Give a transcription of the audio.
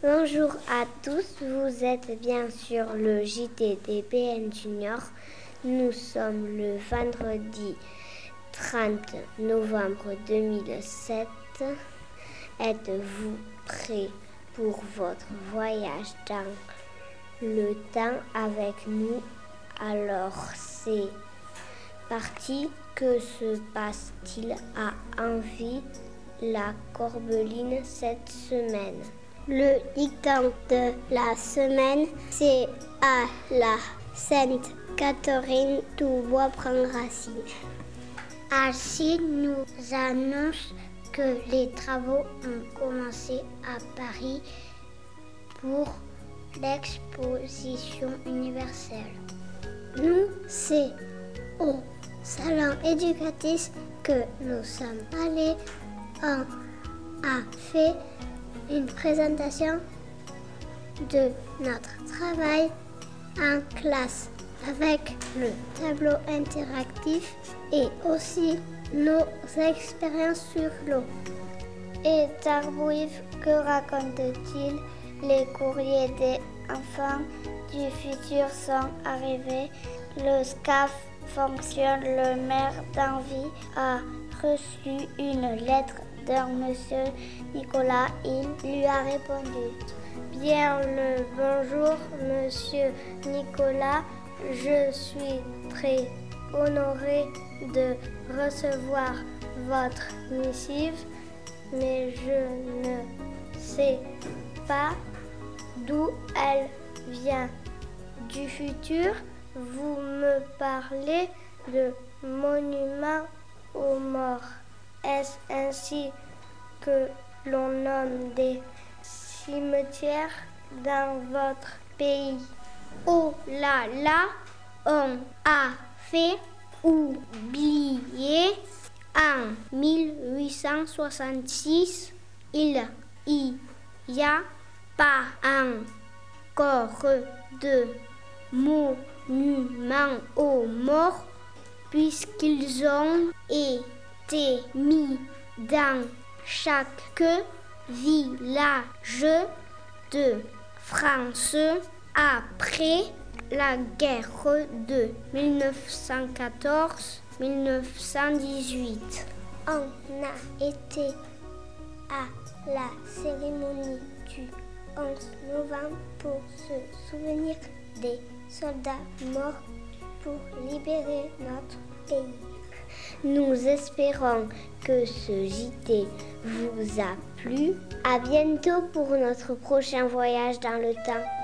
Bonjour à tous, vous êtes bien sur le JT Junior. Nous sommes le vendredi 30 novembre 2007. Êtes-vous prêts pour votre voyage dans le temps avec nous? Alors c'est parti. Que se passe-t-il? À Envie la Corbeline cette semaine Le dicton de la semaine, c'est à la Sainte Catherine, tout bois prend racine. Ainsi nous annonce que les travaux ont commencé à Paris pour l'exposition universelle. Nous, c'est au salon éducatif que nous sommes allés. On a fait une présentation de notre travail en classe avec le tableau interactif et aussi nos expériences sur l'eau. Et Tarbouif, que raconte-t-il? Les courriers des enfants du futur sont arrivés. Le SCAF fonctionne. Le maire d'Envie a reçu une lettre monsieur Nicolas. Il lui a répondu. Bien le bonjour, monsieur Nicolas. Je suis très honoré de recevoir votre missive, mais je ne sais pas d'où elle vient. Du futur, vous me parlez de monument aux morts. Est-ce ainsi que l'on nomme des cimetières dans votre pays? Oh là là, on a fait oublier. En 1866, il y a pas encore de monuments aux morts puisqu'ils ont été mis dans chaque village de France après la guerre de 1914-1918. On a été à la cérémonie du 11 novembre pour se souvenir des soldats morts pour libérer notre pays. Nous espérons que ce JT vous a plu. À bientôt pour notre prochain voyage dans le temps.